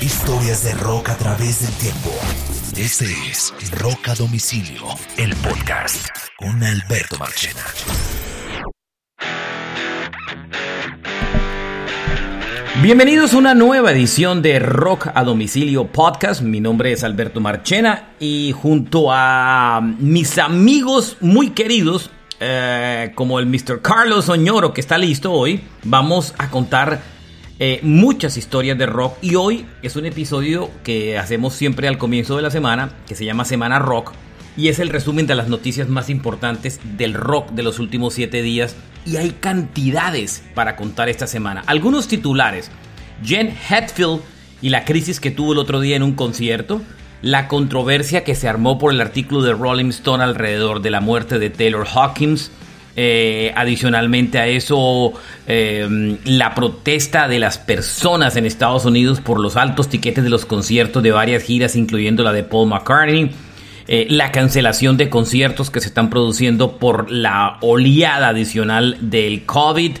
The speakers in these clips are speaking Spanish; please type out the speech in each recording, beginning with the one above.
Historias de rock a través del tiempo. Este es Rock a Domicilio, el podcast con Alberto Marchena. Bienvenidos a una nueva edición de Rock a Domicilio Podcast. Mi nombre es Alberto Marchena y junto a mis amigos muy queridos, eh, como el Mr. Carlos Oñoro que está listo hoy, vamos a contar eh, muchas historias de rock y hoy es un episodio que hacemos siempre al comienzo de la semana, que se llama Semana Rock y es el resumen de las noticias más importantes del rock de los últimos 7 días y hay cantidades para contar esta semana. Algunos titulares, Jen Hetfield y la crisis que tuvo el otro día en un concierto, la controversia que se armó por el artículo de Rolling Stone alrededor de la muerte de Taylor Hawkins, eh, adicionalmente a eso, eh, la protesta de las personas en Estados Unidos por los altos tiquetes de los conciertos de varias giras, incluyendo la de Paul McCartney. Eh, la cancelación de conciertos que se están produciendo por la oleada adicional del COVID.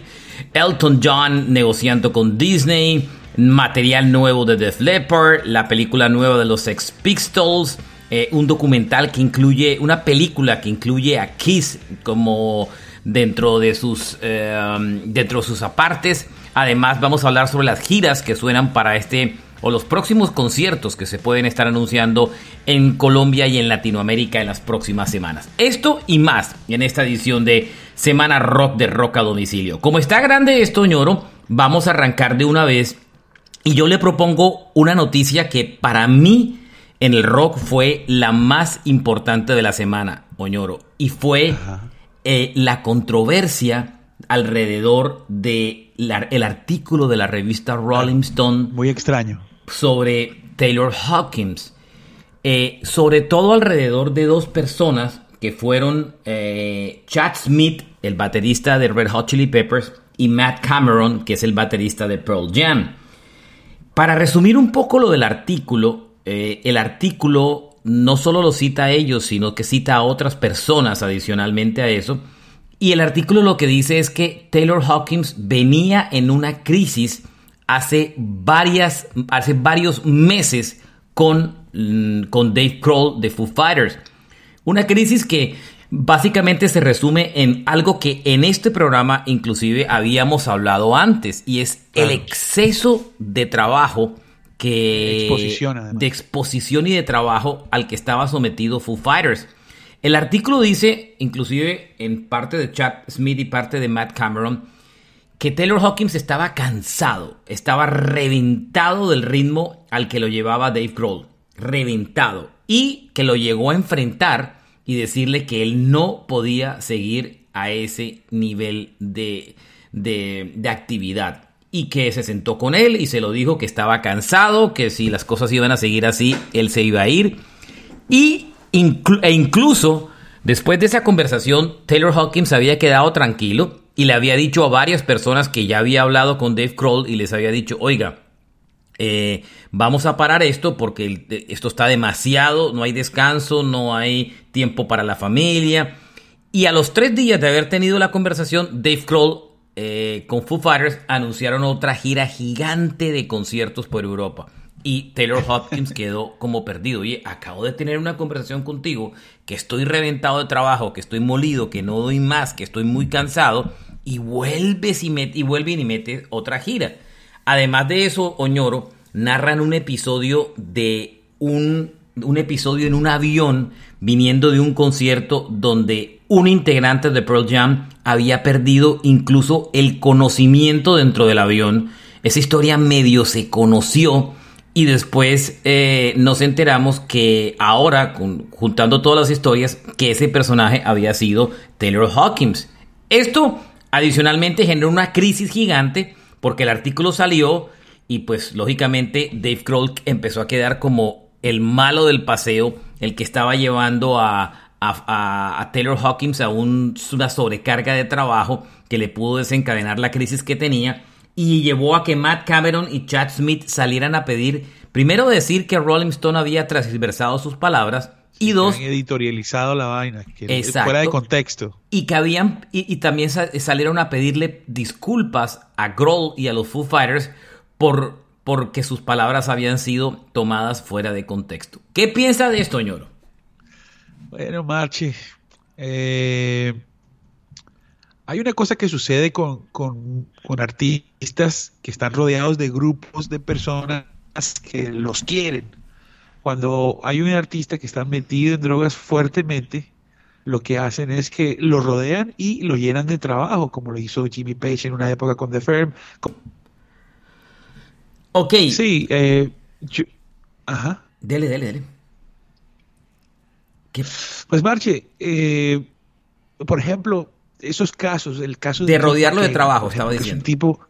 Elton John negociando con Disney material nuevo de Def Leppard, la película nueva de los Sex Pistols, eh, un documental que incluye, una película que incluye a Kiss como dentro de sus, eh, dentro de sus apartes. Además vamos a hablar sobre las giras que suenan para este o los próximos conciertos que se pueden estar anunciando en Colombia y en Latinoamérica en las próximas semanas. Esto y más en esta edición de Semana Rock de Rock a Domicilio. Como está grande esto, ñoro, vamos a arrancar de una vez y yo le propongo una noticia que para mí en el rock fue la más importante de la semana, Oñoro. Y fue eh, la controversia alrededor del de artículo de la revista Rolling Stone. Muy extraño. Sobre Taylor Hawkins. Eh, sobre todo alrededor de dos personas que fueron eh, Chad Smith, el baterista de Red Hot Chili Peppers, y Matt Cameron, que es el baterista de Pearl Jam. Para resumir un poco lo del artículo, eh, el artículo no solo lo cita a ellos, sino que cita a otras personas adicionalmente a eso. Y el artículo lo que dice es que Taylor Hawkins venía en una crisis hace, varias, hace varios meses con, mm, con Dave Kroll de Foo Fighters. Una crisis que básicamente se resume en algo que en este programa inclusive habíamos hablado antes y es el exceso de trabajo que de exposición, de exposición y de trabajo al que estaba sometido Foo Fighters. El artículo dice, inclusive en parte de Chad Smith y parte de Matt Cameron, que Taylor Hawkins estaba cansado, estaba reventado del ritmo al que lo llevaba Dave Grohl, reventado, y que lo llegó a enfrentar y decirle que él no podía seguir a ese nivel de, de, actividad. Y que se sentó con él y se lo dijo que estaba cansado, que si las cosas iban a seguir así, él se iba a ir. Y e incluso después de esa conversación, Taylor Hawkins había quedado tranquilo y le había dicho a varias personas que ya había hablado con Dave Kroll y les había dicho, oiga, eh, vamos a parar esto porque esto está demasiado, no hay descanso, no hay tiempo para la familia. Y a los tres días de haber tenido la conversación, Dave Kroll eh, con Foo Fighters anunciaron otra gira gigante de conciertos por Europa. Y Taylor Hopkins quedó como perdido. Oye, acabo de tener una conversación contigo, que estoy reventado de trabajo, que estoy molido, que no doy más, que estoy muy cansado, y vuelves y, y vuelven y metes otra gira. Además de eso, Oñoro, narran un episodio de un episodio en un avión viniendo de un concierto donde un integrante de Pearl Jam había perdido incluso el conocimiento dentro del avión. Esa historia medio se conoció y después eh, nos enteramos que ahora, juntando todas las historias, que ese personaje había sido Taylor Hawkins. Esto adicionalmente generó una crisis gigante porque el artículo salió y pues lógicamente Dave Grohl empezó a quedar como el malo del paseo, el que estaba llevando a, a, Taylor Hawkins a una sobrecarga de trabajo que le pudo desencadenar la crisis que tenía y llevó a que Matt Cameron y Chad Smith salieran a pedir, primero decir que Rolling Stone había transversado sus palabras y dos editorializado la vaina que fuera de contexto y que habían y, también salieron a pedirle disculpas a Grohl y a los Foo Fighters por porque sus palabras habían sido tomadas fuera de contexto. ¿Qué piensa de esto, ñoro? Bueno, Marchi, eh, hay una cosa que sucede con, artistas que están rodeados de grupos de personas que los quieren. Cuando hay un artista que está metido en drogas fuertemente, lo que hacen es que lo rodean y lo llenan de trabajo, como lo hizo Jimmy Page en una época con The Firm. Ok. Sí, eh, ajá. Dele, dele, dele. Pues Marche, eh, por ejemplo, esos casos, el caso de, rodearlo de trabajo, estaba diciendo. tipo,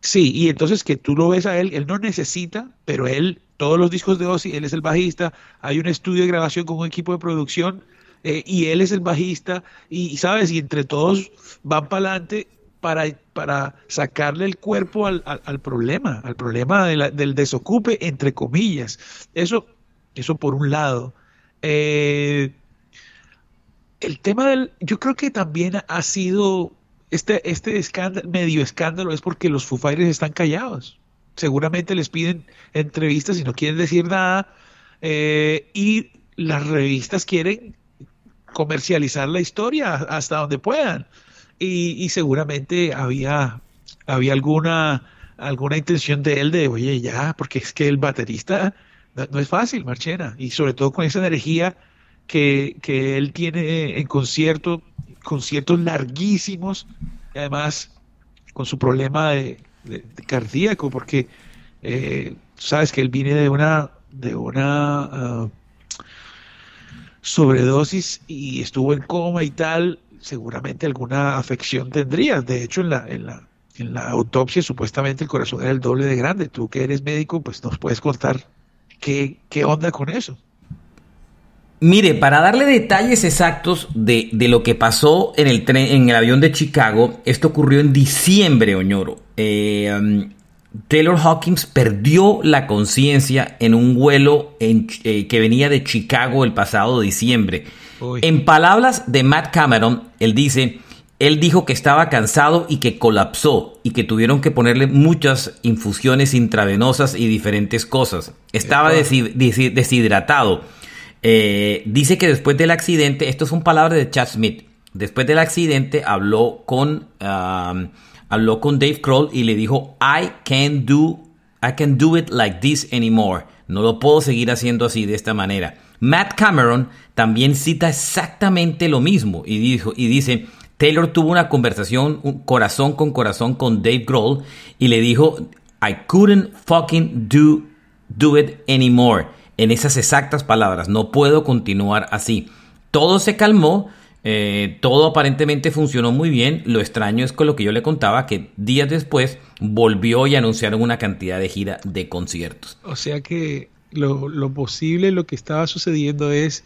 sí, y entonces que tú lo ves a él, él no necesita, pero él, todos los discos de Ozzy, él es el bajista, hay un estudio de grabación con un equipo de producción eh, y él es el bajista y, sabes, y entre todos van para adelante para, para sacarle el cuerpo al, problema, al problema del desocupe, entre comillas. Eso, eso por un lado. Eh, el tema del, yo creo que también ha sido, este, este escándalo, medio escándalo es porque los Foo están callados. Seguramente les piden entrevistas y no quieren decir nada. Eh, y las revistas quieren comercializar la historia hasta donde puedan. Y, seguramente había, había alguna, alguna intención de él de, oye, ya, porque es que el baterista no, es fácil, Marchena, y sobre todo con esa energía que, él tiene en concierto, conciertos larguísimos, y además con su problema de, cardíaco, porque eh, sabes que él viene de una, de una ah, sobredosis y estuvo en coma y tal, seguramente alguna afección tendría. De hecho, en la, en la, en la autopsia supuestamente el corazón era el doble de grande. Tú que eres médico, pues nos puedes contar qué, qué onda con eso. Mire, para darle detalles exactos de, lo que pasó en el tren, en el avión de Chicago, esto ocurrió en diciembre, Oñoro. Eh, um, Taylor Hawkins perdió la conciencia en un vuelo eh, que venía de Chicago el pasado diciembre. En palabras de Matt Cameron, él dice, él dijo que estaba cansado y que colapsó y que tuvieron que ponerle muchas infusiones intravenosas y diferentes cosas. Estaba deshidratado. Eh, dice que después del accidente, esto son palabras de Chad Smith, después del accidente habló con, um, habló con Dave Kroll y le dijo, I can't do, I can't do it like this anymore. No lo puedo seguir haciendo así de esta manera. Matt Cameron también cita exactamente lo mismo y, dijo, y dice, Taylor tuvo una conversación corazón con corazón con Dave Grohl y le dijo, I couldn't fucking do, do it anymore en esas exactas palabras, no puedo continuar así. Todo se calmó, eh, todo aparentemente funcionó muy bien, lo extraño es con lo que yo le contaba, que días después volvió y anunciaron una cantidad de gira de conciertos. O sea que lo, lo posible, lo que estaba sucediendo es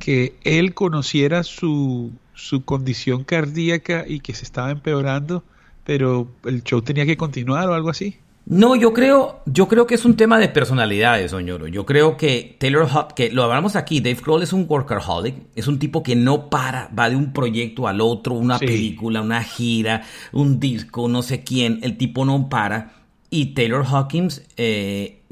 que él conociera su, su condición cardíaca y que se estaba empeorando, pero el show tenía que continuar o algo así. No, yo creo, yo creo que es un tema de personalidades, Soñoro. Yo creo que Taylor Hop, que lo hablamos aquí, Dave Grohl es un workaholic, es un tipo que no para, va de un proyecto al otro, una película, una gira, un disco, no sé quién, el tipo no para. Y Taylor Hawkins eh,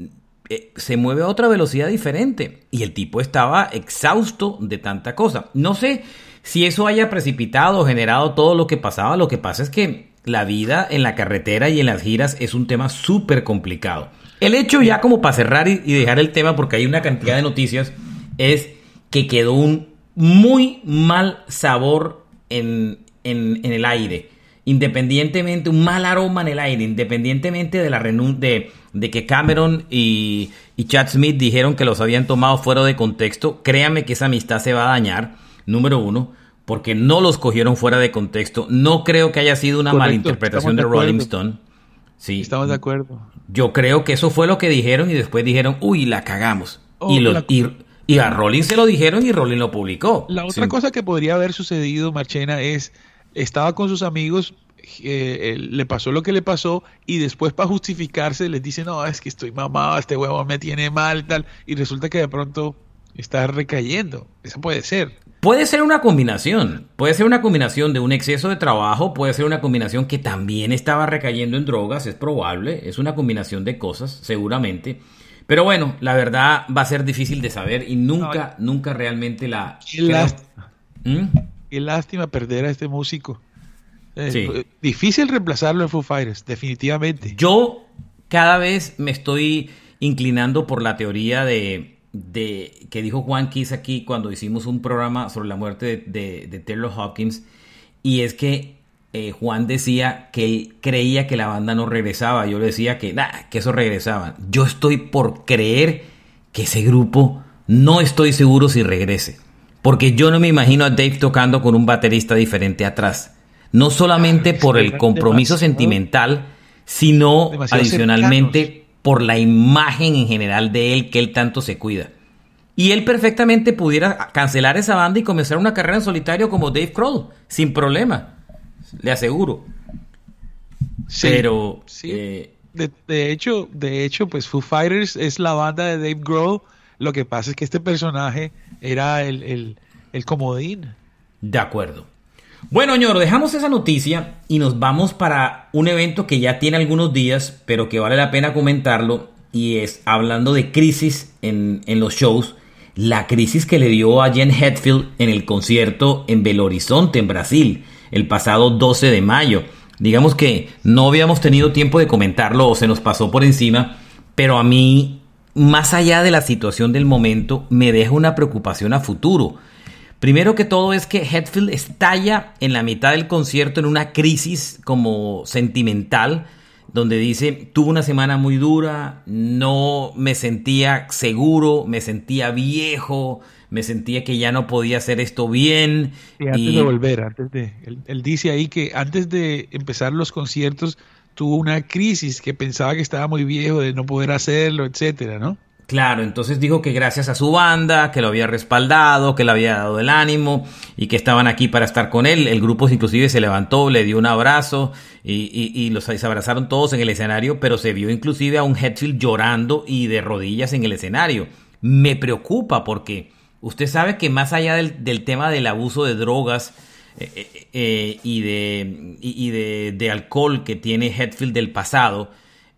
eh, se mueve a otra velocidad diferente. Y el tipo estaba exhausto de tanta cosa. No sé si eso haya precipitado o generado todo lo que pasaba. Lo que pasa es que la vida en la carretera y en las giras es un tema súper complicado. El hecho ya como para cerrar y, dejar el tema porque hay una cantidad de noticias es que quedó un muy mal sabor en, el aire. Independientemente, un mal aroma en el aire, independientemente de la de, de que Cameron y, y Chad Smith dijeron que los habían tomado fuera de contexto, créame que esa amistad se va a dañar, número uno porque no los cogieron fuera de contexto. No creo que haya sido una malinterpretación de, Rolling Stone. Sí. Estamos de acuerdo. Yo creo que eso fue lo que dijeron y después dijeron, uy, la cagamos. Oh, y, a Rolling se lo dijeron y Rolling lo publicó. La otra cosa que podría haber sucedido, Marchena, es, estaba con sus amigos, eh, le pasó lo que le pasó y después para justificarse les dice, no, es que estoy mamado, este huevo me tiene mal, tal, y resulta que de pronto está recayendo. Eso puede ser. Puede ser una combinación, puede ser una combinación de un exceso de trabajo, puede ser una combinación que también estaba recayendo en drogas, es probable, es una combinación de cosas, seguramente. Pero bueno, la verdad va a ser difícil de saber y nunca, nunca realmente la... Qué lástima. ¿Mm? Qué lástima perder a este músico. Eh, difícil reemplazarlo en Foo Fighters, definitivamente. Yo cada vez me estoy inclinando por la teoría de, de que dijo Juan Kiss aquí cuando hicimos un programa sobre la muerte de, Taylor Hawkins y es que eh, Juan decía que él creía que la banda no regresaba. Yo le decía que, que eso regresaba. Yo estoy por creer que ese grupo no estoy seguro si regrese. Porque yo no me imagino a Dave tocando con un baterista diferente atrás. No solamente por el compromiso sentimental, sino adicionalmente por la imagen en general de él que él tanto se cuida. Y él perfectamente pudiera cancelar esa banda y comenzar una carrera en solitario como Dave Kroll, sin problema, le aseguro. Pero sí. Eh, de, hecho, de hecho, pues Foo Fighters es la banda de Dave Grohl. Lo que pasa es que este personaje era el, el, el comodín. De acuerdo. Bueno, ñoro, dejamos esa noticia y nos vamos para un evento que ya tiene algunos días, pero que vale la pena comentarlo, y es hablando de crisis en, los shows, la crisis que le dio a Jen Hetfield en el concierto en Belo Horizonte, en Brasil, el pasado 12 de mayo. Digamos que no habíamos tenido tiempo de comentarlo o se nos pasó por encima, pero a mí, más allá de la situación del momento, me deja una preocupación a futuro Primero que todo es que Hetfield estalla en la mitad del concierto en una crisis como sentimental, donde dice, tuve una semana muy dura, no me sentía seguro, me sentía viejo, me sentía que ya no podía hacer esto bien. Y antes de volver, antes de, él, dice ahí que antes de empezar los conciertos tuvo una crisis que pensaba que estaba muy viejo de no poder hacerlo, etcétera, ¿no? Claro, entonces dijo que gracias a su banda, que lo había respaldado, que le había dado el ánimo y que estaban aquí para estar con él. El grupo inclusive se levantó, le dio un abrazo y, los se abrazaron todos en el escenario, pero se vio inclusive a un Hetfield llorando y de rodillas en el escenario. Me preocupa porque usted sabe que más allá del, tema del abuso de drogas eh, eh, eh, y, de, de alcohol que tiene Hetfield del pasado,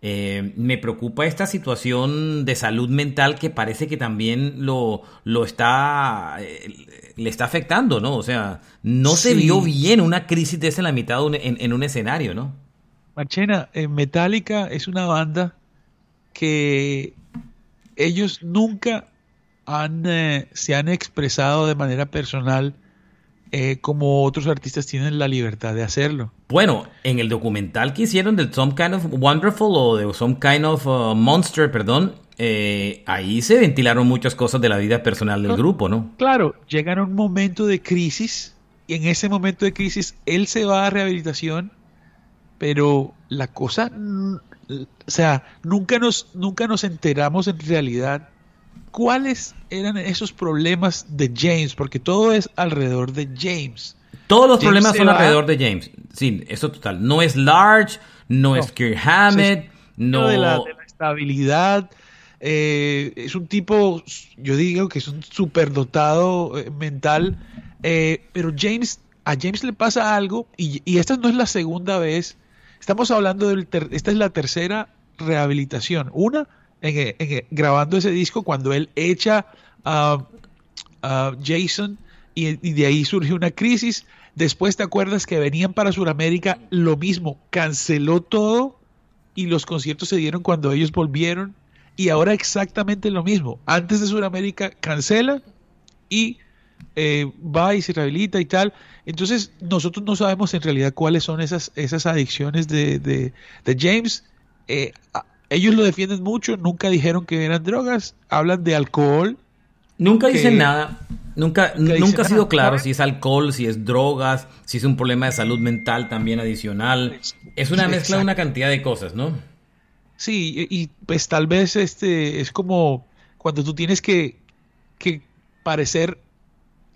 eh, me preocupa esta situación de salud mental que parece que también lo, lo está, eh, le está afectando, ¿no? O sea, no se vio bien una crisis de esa en la mitad en, un escenario, ¿no? Marchena, eh, Metallica es una banda que ellos nunca han, se han expresado de manera personal eh, como otros artistas tienen la libertad de hacerlo. Bueno, en el documental que hicieron del Some Kind of Wonderful o de Some Kind of uh, Monster, perdón, eh, ahí se ventilaron muchas cosas de la vida personal del grupo, ¿no? Claro, llegan a un momento de crisis y en ese momento de crisis él se va a rehabilitación, pero la cosa, o sea, nunca nos, nunca nos enteramos en realidad cuáles eran esos problemas de James, porque todo es alrededor de James. Todos los problemas son alrededor de James. Sí, eso total. No es Large, no, es Kirk Hammett, no. De la, estabilidad. Eh, es un tipo, yo digo que es un superdotado eh, mental, eh, pero James, a James le pasa algo, y, y, esta no es la segunda vez. Estamos hablando de esta es la tercera rehabilitación. Una grabando ese disco cuando él echa a, Jason y, de ahí surge una crisis. Después te acuerdas que venían para Sudamérica, lo mismo, canceló todo y los conciertos se dieron cuando ellos volvieron. Y ahora exactamente lo mismo. Antes de Sudamérica cancela y eh, va y se rehabilita y tal. Entonces nosotros no sabemos en realidad cuáles son esas, esas adicciones de, de, James. Eh, ellos lo defienden mucho, nunca dijeron que eran drogas, hablan de alcohol. Nunca dicen nada. Nunca, nunca, ha sido claro si es alcohol, si es drogas, si es un problema de salud mental también adicional. Es una mezcla de una cantidad de cosas, ¿no? Sí, y, pues tal vez este es como cuando tú tienes que, que parecer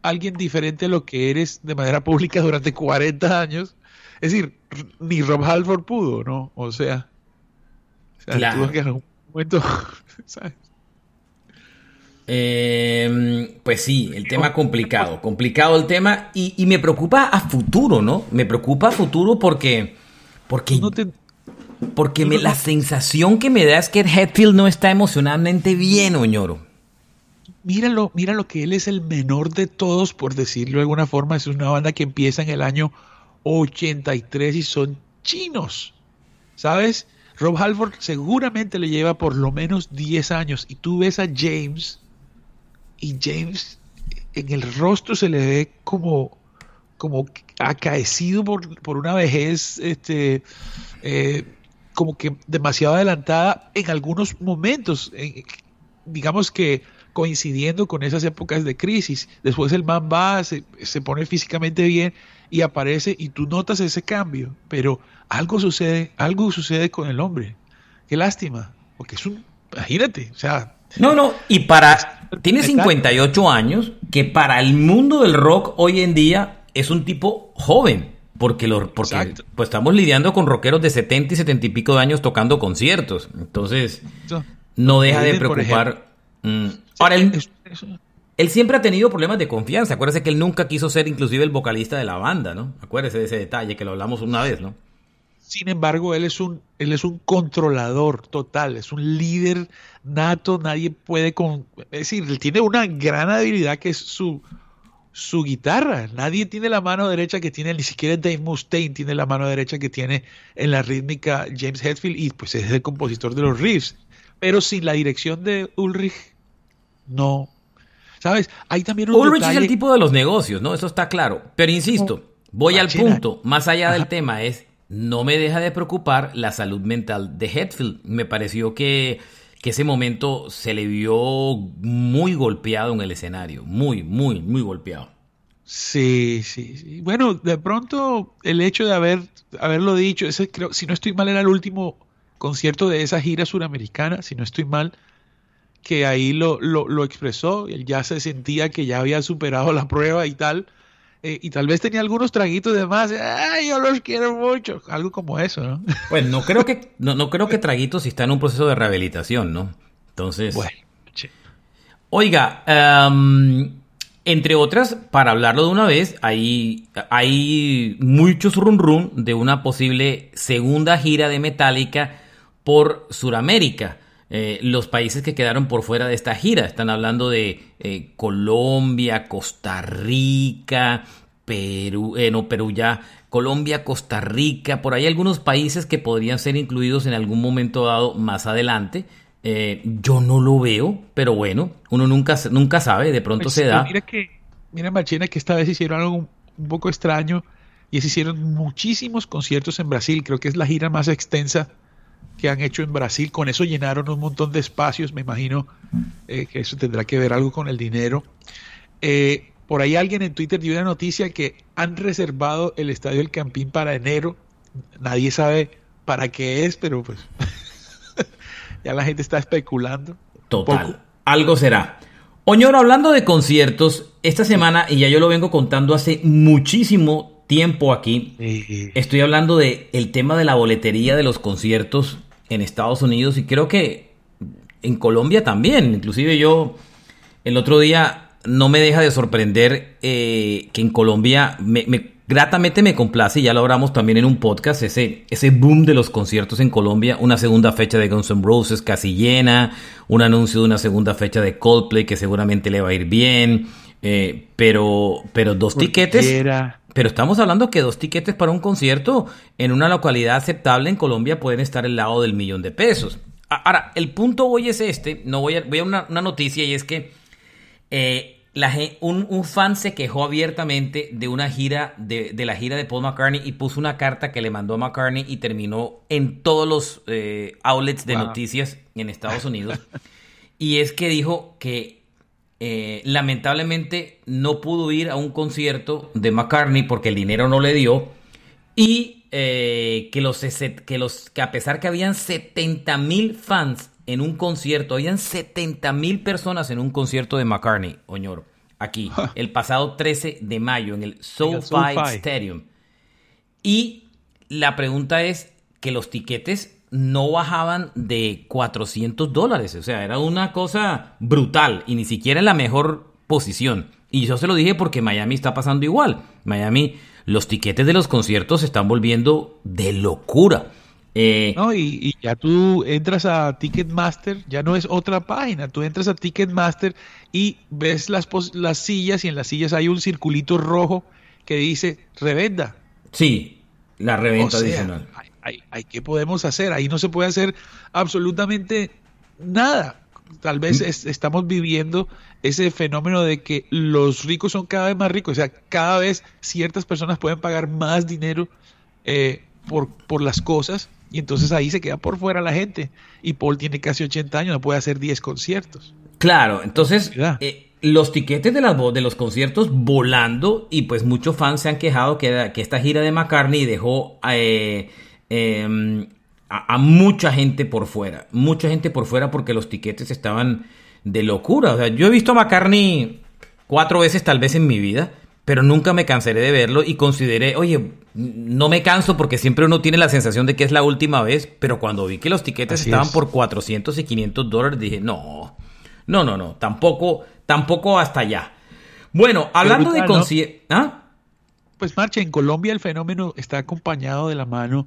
alguien diferente a lo que eres de manera pública durante 40 años. Es decir, ni Rob Halford pudo, ¿no? O sea, claro. Eh, pues sí, el tema complicado, complicado el tema y, y, me preocupa a futuro, ¿no? Me preocupa a futuro porque, porque, no te, porque me, la sensación que me da es que Hetfield no está emocionalmente bien, Oñoro. Míralo, mira lo que él es el menor de todos, por decirlo de alguna forma. Es una banda que empieza en el año 83 y son chinos. ¿Sabes? Rob Halford seguramente le lleva por lo menos 10 años. Y tú ves a James y James en el rostro se le ve como, como acaecido por, por una vejez este, eh, como que demasiado adelantada en algunos momentos, digamos que coincidiendo con esas épocas de crisis. Después el man va, se, se, pone físicamente bien y aparece y tú notas ese cambio, pero algo sucede, algo sucede con el hombre. Qué lástima, porque es un, imagínate, o sea... No, no, y para tiene 58 años, que para el mundo del rock hoy en día es un tipo joven. Porque, lo, porque pues estamos lidiando con rockeros de 70 y 70 y pico de años tocando conciertos. Entonces, no deja de preocupar. Mm. Ahora, él, él, siempre ha tenido problemas de confianza. Acuérdese que él nunca quiso ser inclusive el vocalista de la banda, ¿no? Acuérdese de ese detalle que lo hablamos una vez, ¿no? Sin embargo, él es un, él es un controlador total, es un líder nato, nadie puede con, es decir, él tiene una gran habilidad que es su, su guitarra. Nadie tiene la mano derecha que tiene, ni siquiera Dave Mustaine tiene la mano derecha que tiene en la rítmica James Hetfield y pues es el compositor de los riffs. Pero sin la dirección de Ulrich, no. ¿Sabes? Hay también un Ulrich es el tipo de los negocios, ¿no? Eso está claro. Pero insisto, voy al punto. Más allá del tema es no me deja de preocupar la salud mental de Hetfield. Me pareció que, ese momento se le vio muy golpeado en el escenario, muy, muy, muy golpeado. Sí, sí, sí. Bueno, de pronto el hecho de haber, haberlo dicho, ese creo, si no estoy mal, era el último concierto de esa gira suramericana, si no estoy mal, que ahí lo, lo, lo expresó, él ya se sentía que ya había superado la prueba y tal, eh, y tal vez tenía algunos traguitos de más. ¡Ay, yo los quiero mucho! Algo como eso, ¿no? Pues no creo que, no, no creo que traguitos está en un proceso de rehabilitación, ¿no? Entonces. Bueno, Oiga, em, entre otras, para hablarlo de una vez, hay, hay muchos run run de una posible segunda gira de Metallica por Sudamérica. Eh, los países que quedaron por fuera de esta gira. Están hablando de eh, Colombia, Costa Rica, Perú, eh, no, Perú ya, Colombia, Costa Rica, por ahí algunos países que podrían ser incluidos en algún momento dado más adelante. yo no lo veo, pero bueno, uno nunca, nunca sabe, de pronto pues, se da. Mira que, mira Machina, que esta vez hicieron algo un poco extraño y se hicieron muchísimos conciertos en Brasil, creo que es la gira más extensa que han hecho en Brasil. Con eso llenaron un montón de espacios. Me imagino eh, que eso tendrá que ver algo con el dinero. Eh, por ahí alguien en Twitter dio una noticia que han reservado el Estadio del Campín para enero. Nadie sabe para qué es, pero pues ya la gente está especulando. Total. Algo será. Oñoro, hablando de conciertos, esta semana, y ya yo lo vengo contando hace muchísimo tiempo aquí, estoy hablando de el tema de la boletería de los conciertos en Estados Unidos y creo que en Colombia también. Inclusive yo el otro día no me deja de sorprender eh, que en Colombia me, gratamente me complace, y ya lo hablamos también en un podcast, ese, ese boom de los conciertos en Colombia, una segunda fecha de Guns N' Roses casi llena, un anuncio de una segunda fecha de Coldplay que seguramente le va a ir bien, eh, pero, pero dos tiquetes... Pero estamos hablando que dos tiquetes para un concierto en una localidad aceptable en Colombia pueden estar al lado del millón de pesos. Ahora, el punto hoy es este, no voy a, voy a una, noticia y es que eh, la, un, fan se quejó abiertamente de una gira, de, la gira de Paul McCartney y puso una carta que le mandó a McCartney y terminó en todos los eh, outlets de noticias en Estados Unidos. y es que dijo que eh, lamentablemente no pudo ir a un concierto de McCartney porque el dinero no le dio y eh, que, los, que, los, que a pesar que habían 70 mil fans en un concierto, habían 70 mil personas en un concierto de McCartney, Oñoro, aquí, el pasado 13 de mayo en el SoFi Stadium. Y la pregunta es que los tiquetes no bajaban de 400 dólares. O sea, era una cosa brutal y ni siquiera en la mejor posición. Y yo se lo dije porque Miami está pasando igual. Miami, los tiquetes de los conciertos se están volviendo de locura. Eh, no, y, ya tú entras a Ticketmaster, ya no es otra página, tú entras a Ticketmaster y ves las, las sillas y en las sillas hay un circulito rojo que dice revenda. Sí, la reventa adicional. Hay, ¿Qué podemos hacer? Ahí no se puede hacer absolutamente nada. Tal vez mm. estamos viviendo ese fenómeno de que los ricos son cada vez más ricos, o sea, cada vez ciertas personas pueden pagar más dinero eh, por, por las cosas y entonces ahí se queda por fuera la gente. Y Paul tiene casi 80 años, no puede hacer 10 conciertos. Claro, entonces eh, los tiquetes de, las, de los conciertos volando y pues muchos fans se han quejado que, que esta gira de McCartney dejó eh, em, a, mucha gente por fuera. Mucha gente por fuera porque los tiquetes estaban de locura. O sea, yo he visto a McCartney cuatro veces tal vez en mi vida pero nunca me cansaré de verlo y consideré, oye, no me canso porque siempre uno tiene la sensación de que es la última vez, pero cuando vi que los tiquetes estaban por 400 y 500 dólares, dije, no, no, no, no, tampoco, tampoco hasta allá. Bueno, hablando de conciertos... ¿Ah? Pues Marcha, en Colombia el fenómeno está acompañado de la mano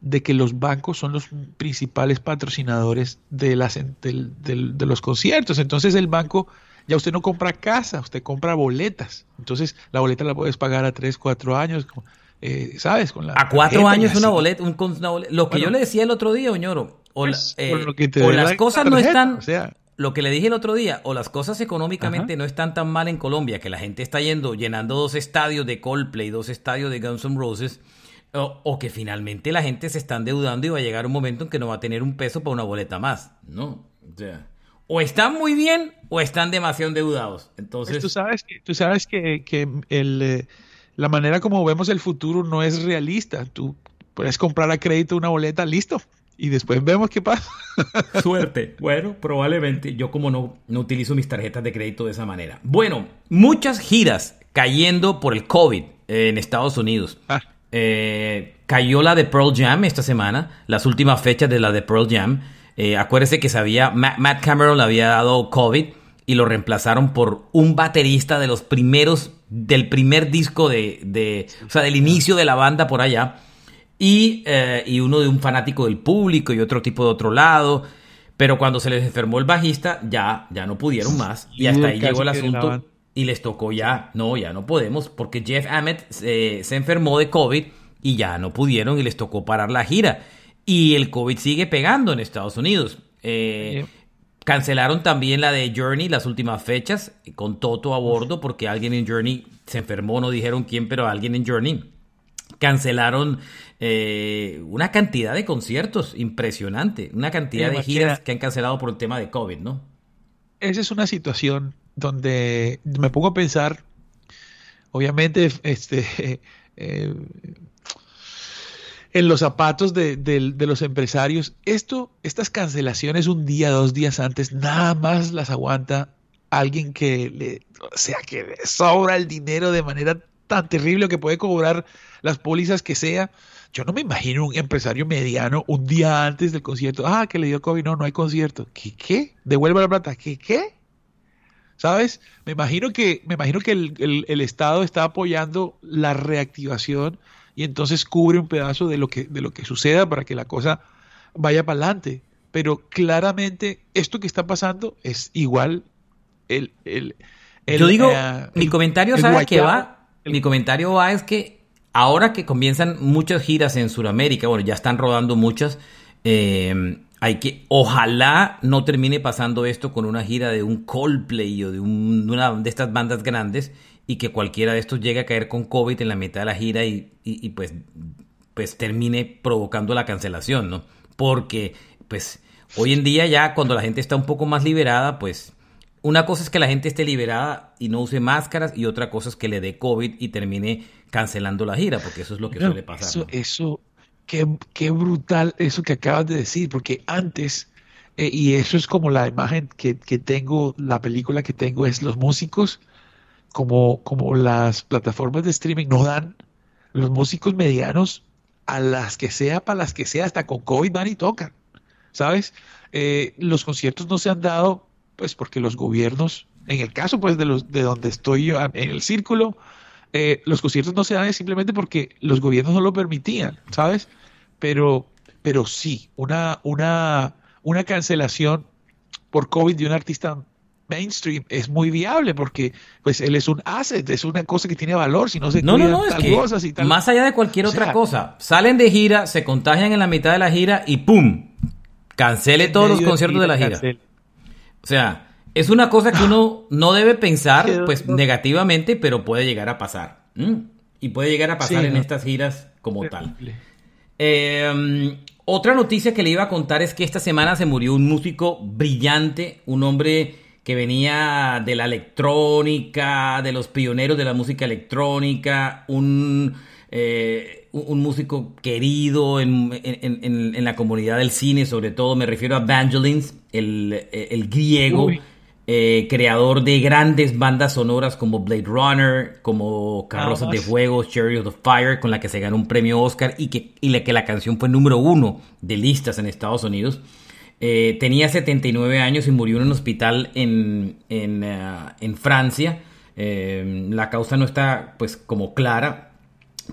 de que los bancos son los principales patrocinadores de, las, de los conciertos. Entonces el banco ya usted no compra casa, usted compra boletas. Entonces, la boleta la puedes pagar a tres, cuatro años, eh, ¿sabes? Con la a cuatro años una boleta, un, una boleta. Lo que yo le decía el otro día, Oñoro, o, pues, eh, las cosas no están... O sea, lo que le dije el otro día, o las cosas económicamente no están tan mal en Colombia, que la gente está yendo, llenando dos estadios de Coldplay, dos estadios de Guns N' Roses, o, o, que finalmente la gente se está endeudando y va a llegar un momento en que no va a tener un peso para una boleta más, ¿no? O sea o están muy bien o están demasiado endeudados. Entonces, pues tú sabes que, tú sabes que, el, eh, la manera como vemos el futuro no es realista. Tú puedes comprar a crédito una boleta, listo. Y después vemos qué pasa. Suerte. Bueno, probablemente. Yo como no, no utilizo mis tarjetas de crédito de esa manera. Bueno, muchas giras cayendo por el COVID en Estados Unidos. Ah. Eh, cayó la de Pearl Jam esta semana, las últimas fechas de la de Pearl Jam. Eh, acuérdese que sabía, Matt, Cameron le había dado COVID y lo reemplazaron por un baterista de los primeros, del primer disco de, o sea, del inicio de la banda por allá. Y, eh, y, uno de un fanático del público y otro tipo de otro lado. Pero cuando se les enfermó el bajista, ya, ya no pudieron más. Y hasta ahí llegó el asunto. Y les tocó ya, no, ya no podemos, porque Jeff Amet eh, se enfermó de COVID y ya no pudieron y les tocó parar la gira. Y el COVID sigue pegando en Estados Unidos. Eh, cancelaron también la de Journey, las últimas fechas, con Toto a bordo, porque alguien en Journey se enfermó, no dijeron quién, pero alguien en Journey. Cancelaron eh, una cantidad de conciertos impresionante, una cantidad de giras que han cancelado por el tema de COVID, ¿no? Esa es una situación donde me pongo a pensar, obviamente, este, eh, en los zapatos de, los empresarios. Esto, estas cancelaciones un día, dos días antes, nada más las aguanta alguien que le, o sea, que sobra el dinero de manera tan terrible que puede cobrar las pólizas que sea. Yo no me imagino un empresario mediano un día antes del concierto, ah, que le dio COVID, no, no hay concierto. ¿Qué? ¿Qué? Devuelva la plata. ¿Qué? ¿Qué? ¿Sabes? Me imagino que, me imagino que el, el Estado está apoyando la reactivación y entonces cubre un pedazo de lo que, de lo que suceda para que la cosa vaya para adelante. Pero claramente esto que está pasando es igual el... el, Yo digo, eh, mi comentario, ¿sabe qué va? Mi comentario va es que ahora que comienzan muchas giras en Sudamérica, bueno, ya están rodando muchas, eh, hay que, ojalá no termine pasando esto con una gira de un Coldplay o de, una de estas bandas grandes y que cualquiera de estos llegue a caer con COVID en la mitad de la gira y, pues, pues termine provocando la cancelación, ¿no? Porque pues hoy en día ya cuando la gente está un poco más liberada, pues una cosa es que la gente esté liberada y no use máscaras y otra cosa es que le dé COVID y termine cancelando la gira, porque eso es lo que suele pasar. Eso, eso qué, brutal eso que acabas de decir, porque antes, eh, y eso es como la imagen que, que tengo, la película que tengo es los músicos como, como las plataformas de streaming no dan, los músicos medianos a las que sea, para las que sea, hasta con COVID van y tocan, ¿sabes? Eh, los conciertos no se han dado, pues porque los gobiernos, en el caso pues de, los, de donde estoy yo, en el círculo, eh, los conciertos no se dan simplemente porque los gobiernos no lo permitían, ¿sabes? Pero, pero sí, una, una, una cancelación por COVID de un artista mainstream es muy viable porque pues él es un asset, es una cosa que tiene valor, si no se no, no, no, tal cosas y tal. Más allá de cualquier otra cosa, salen de gira, se contagian en la mitad de la gira y ¡pum! Cancele todos los conciertos de, la gira. O sea, es una cosa que uno no debe pensar pues negativamente, pero puede llegar a pasar. Y puede llegar a pasar en estas giras como tal. Eh, otra noticia que le iba a contar es que esta semana se murió un músico brillante, un hombre que venía de la electrónica, de los pioneros de la música electrónica, un, eh, un músico querido en, la comunidad del cine, sobre todo me refiero a Vangelins, el, griego. Eh, creador de grandes bandas sonoras como Blade Runner, como Carrozas de Fuego, Chariots of Fire, con la que se ganó un premio Oscar y que, y la que la canción fue número uno de listas en Estados Unidos. Eh, tenía 79 años y murió en un hospital en, en, eh, Francia. Eh, la causa no está pues como clara.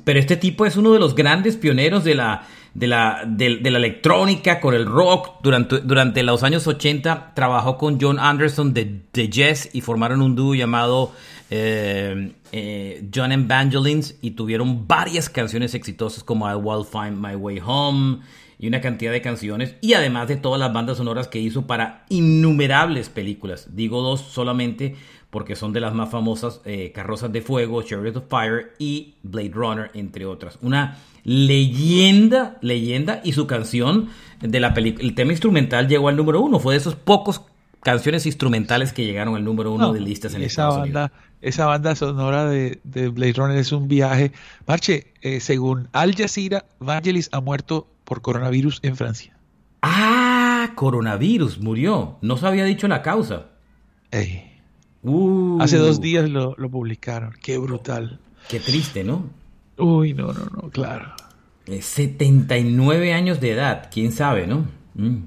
Pero este tipo es uno de los grandes pioneros de la, de la, de, la electrónica con el rock. Durante, durante los años 80 trabajó con John Anderson de, de Jazz y formaron un dúo llamado John Evangelins y tuvieron varias canciones exitosas como I Will Find My Way Home y una cantidad de canciones y además de todas las bandas sonoras que hizo para innumerables películas. Digo dos solamente porque son de las más famosas, eh, Carrozas de Fuego, Chariots of Fire y Blade Runner, entre otras. Una leyenda, leyenda y su canción de la película, el tema instrumental llegó al número uno, fue de esos pocos canciones instrumentales que llegaron al número uno de listas en esa banda, Esa banda sonora de, Blade Runner es un viaje. Marche, eh, según Al Jazeera, Vangelis ha muerto por coronavirus en Francia. Ah, coronavirus, murió. No se había dicho la causa. Uh. Hace dos días lo, publicaron. Qué brutal. Qué triste, ¿no? Uy, no, no, no, claro. 79 años de edad, quién sabe, ¿no? Mm.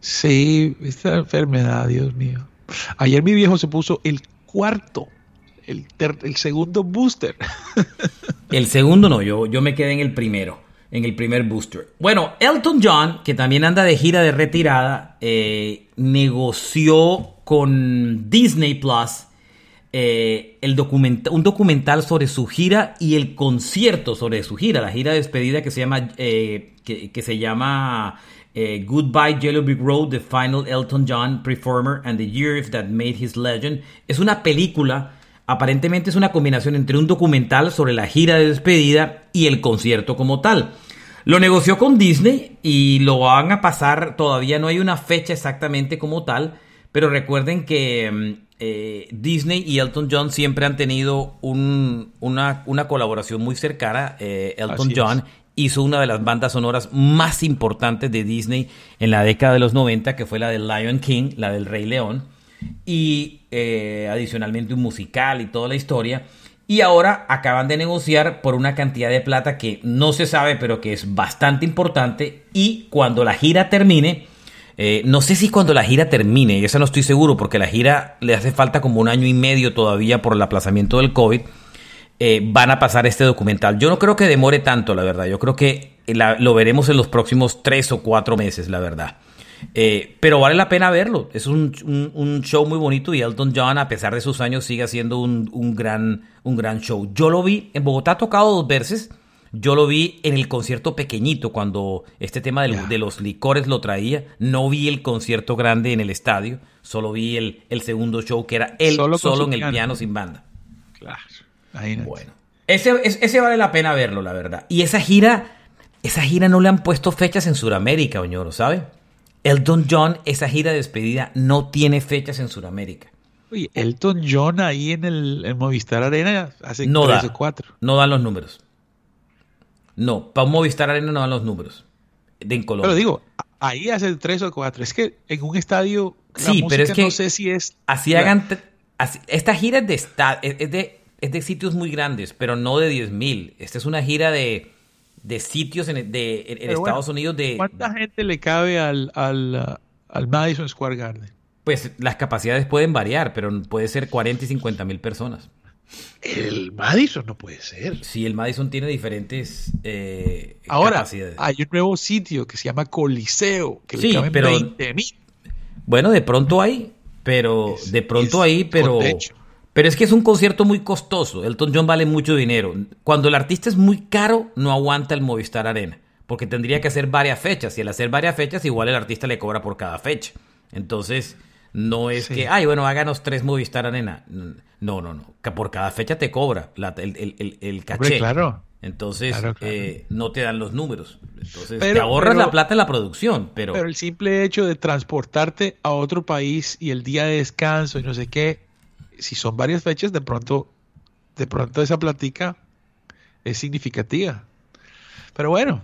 Sí, esta enfermedad, Dios mío. Ayer mi viejo se puso el cuarto, el, el segundo booster. el segundo no, yo, yo me quedé en el primero en el primer booster. Bueno, Elton John, que también anda de gira de retirada, eh, negoció con Disney Plus eh, el un documental sobre su gira y el concierto sobre su gira, la gira de despedida que se llama, eh, que, se llama Goodbye Yellow Brick Road, The Final Elton John Performer and the Years That Made His Legend. Es una película aparentemente es una combinación entre un documental sobre la gira de despedida y el concierto como tal. Lo negoció con Disney y lo van a pasar, todavía no hay una fecha exactamente como tal, pero recuerden que mm, eh, Disney y Elton John siempre han tenido una, colaboración muy cercana. Eh, Elton John hizo una de las bandas sonoras más importantes de Disney en la década de los 90, que fue la del Lion King, la del Rey León, y eh, adicionalmente un musical y toda la historia. Y ahora acaban de negociar por una cantidad de plata que no se sabe, pero que es bastante importante. Y cuando la gira termine, eh, no sé si cuando la gira termine, y eso no estoy seguro, porque la gira le hace falta como un año y medio todavía por el aplazamiento del COVID, eh, van a pasar este documental. Yo no creo que demore tanto, la verdad. Yo creo que lo veremos en los próximos tres o cuatro meses, la verdad. Eh, pero vale la pena verlo. Es un, show muy bonito y Elton John, a pesar de sus años, sigue haciendo un, gran, un gran show. Yo lo vi, en Bogotá ha tocado dos veces. Yo lo vi en el concierto pequeñito cuando este tema de los licores lo traía. No vi el concierto grande en el estadio. Solo vi el, el segundo show que era él solo, en el piano. sin banda. Claro. Bueno. Ese, ese vale la pena verlo, la verdad. Y esa gira, esa gira no le han puesto fechas en Sudamérica, Oñoro, ¿sabe? Elton John, esa gira de despedida no tiene fechas en Sudamérica. Oye, Elton John ahí en el Movistar Arena hace no tres o cuatro. No dan los números. No, para Movistar Arena no dan los números. De en Colombia. Pero digo, ahí hace tres o cuatro. Es que en un estadio. sí, pero es que. No sé si es. Así hagan. esta gira es de, es, de, es de sitios muy grandes, pero no de 10.000. Esta es una gira de de sitios en, de, en Estados Unidos de... ¿Cuánta gente le cabe al, al, al Madison Square Garden? Pues las capacidades pueden variar, pero puede ser 40 y 50 mil personas. El Madison no puede ser. Sí, el Madison tiene diferentes eh, Ahora, capacidades. hay un nuevo sitio que se llama Coliseo, que Sí, le caben pero- 20 mil. Bueno, de pronto hay, pero Es- de pronto ahí, pero. Pero es que es un concierto muy costoso. Elton John vale mucho dinero. Cuando el artista es muy caro, no aguanta el Movistar Arena, porque tendría que hacer varias fechas y al hacer varias fechas igual el artista le cobra por cada fecha. Entonces, no es Sí. que, ay, bueno, háganos tres Movistar Arena. No, no, no. Por cada fecha te cobra la- el, el, el, el caché. Hombre, claro. Entonces, Claro, claro. eh, no te dan los números. Entonces, Pero- te ahorras pero- la plata en la producción, pero... Pero el simple hecho de transportarte a otro país y el día de descanso y no sé qué, si son varias fechas, de pronto, de pronto esa platica es significativa. Pero bueno,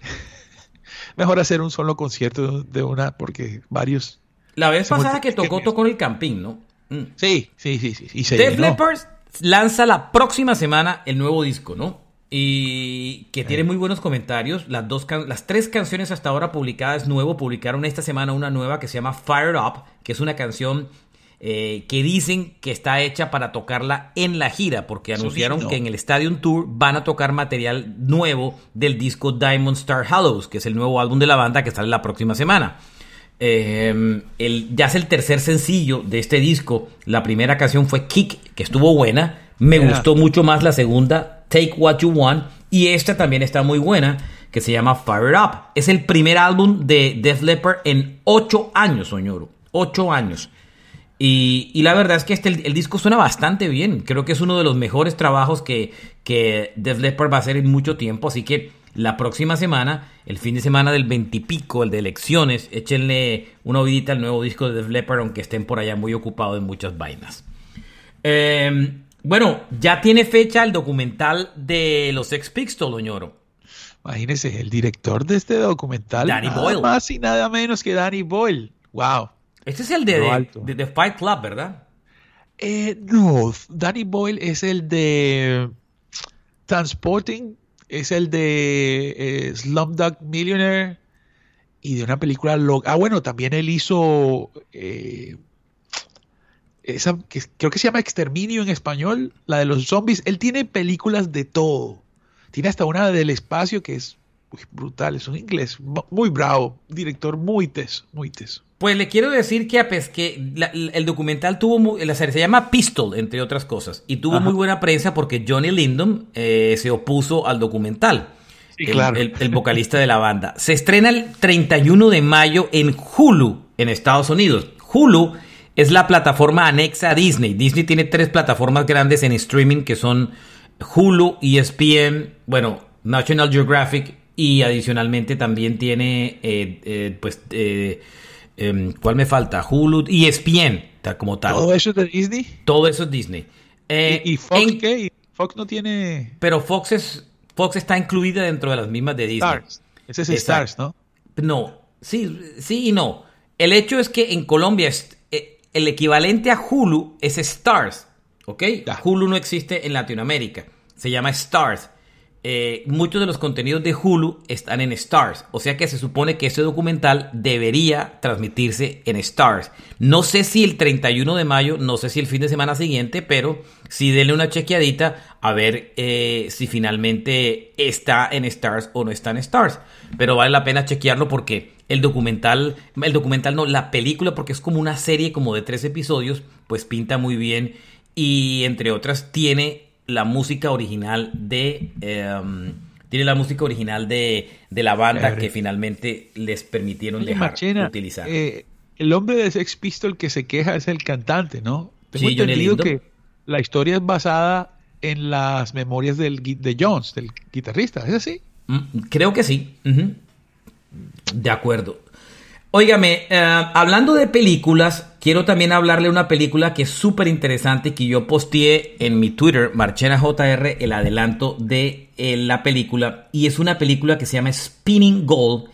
mejor hacer un solo concierto de una, porque varios. La vez pasada que tocó, tocó en el Campín, ¿no? Mm. Sí, sí, sí, sí. Y se Def llenó. Leppard lanza la próxima semana el nuevo disco, ¿no? Y que tiene muy buenos comentarios. Las, dos can- las tres canciones hasta ahora publicadas nuevo publicaron esta semana una nueva que se llama Fired Up, que es una canción eh, que dicen que está hecha para tocarla en la gira, porque anunciaron que en el Stadium Tour van a tocar material nuevo del disco Diamond Star Hollows, que es el nuevo álbum de la banda que sale la próxima semana. Eh, el, ya es el tercer sencillo de este disco. La primera canción fue Kick, que estuvo buena. Me Yeah. gustó mucho más la segunda, Take What You Want. Y esta también está muy buena, que se llama Fire Up. Es el primer álbum de Def Leppard en ocho años, Soñoro. Ocho años. Y, y la verdad es que este, el, el disco suena bastante bien. Creo que es uno de los mejores trabajos que, que Def Leppard va a hacer en mucho tiempo. Así que la próxima semana, el fin de semana del 20 y pico, el de elecciones, échenle una ovidita al nuevo disco de Def Leppard, aunque estén por allá muy ocupados en muchas vainas. Eh, bueno, ya tiene fecha el documental de los Ex Pistols, Oñoro. Imagínese, el director de este documental, Danny nada Boyle. más y nada menos que Danny Boyle. Wow. Este es el de, de, de The Fight Club, ¿verdad? Eh, no, Danny Boyle es el de Transporting, es el de eh, Slumdog Millionaire y de una película loca. Ah, bueno, también él hizo eh, esa que creo que se llama Exterminio en español, la de los zombies. Él tiene películas de todo. Tiene hasta una del espacio que es uy, brutal, es un inglés mu- muy bravo, director muy teso, muy teso. Pues le quiero decir que, a pes- que la- la- el documental tuvo, muy- la serie se llama Pistol, entre otras cosas, y tuvo Ajá. muy buena prensa porque Johnny Lindon eh, se opuso al documental. Sí, el, claro. el- el vocalista de la banda. Se estrena el 31 de mayo en Hulu, en Estados Unidos. Hulu es la plataforma anexa a Disney. Disney tiene tres plataformas grandes en streaming que son Hulu, ESPN, bueno, National Geographic y adicionalmente también tiene, eh, eh, pues, eh, em, ¿cuál me falta? Hulu, E ESPN, como tal. Todo eso es de Disney. Todo eso es Disney. Eh, ¿Y, y Fox en- qué? ¿Y Fox no tiene Pero Fox, es, Fox está incluida dentro de las mismas de Disney. Stars. Ese es Exacto. Stars, ¿no? No, sí, sí y no. El hecho es que en Colombia eh, el equivalente a Hulu es Stars, ¿ok? Ya. Hulu no existe en Latinoamérica, se llama Stars. Eh, muchos de los contenidos de Hulu están en Stars, o sea que se supone que este documental debería transmitirse en Stars. No sé si el 31 de mayo, no sé si el fin de semana siguiente, pero sí denle una chequeadita a ver eh, si finalmente está en Stars o no está en Stars. Pero vale la pena chequearlo porque el documental, el documental no, la película, porque es como una serie como de tres episodios, pues pinta muy bien y entre otras tiene la música original de... em, tiene la música original de, de la banda que finalmente les permitieron Oye, dejar utilizar. eh, el hombre de Sex Pistol que se queja es el cantante, ¿no? Tengo Sí, entendido que la historia es basada en las memorias del, de Jones, del guitarrista. ¿Es así? Mm, Creo que sí. De acuerdo. Óigame, eh, hablando de películas, quiero también hablarle de una película que es súper interesante que yo posteé en mi Twitter, Marchena JR, el adelanto de eh, la película. Y es una película que se llama Spinning Gold.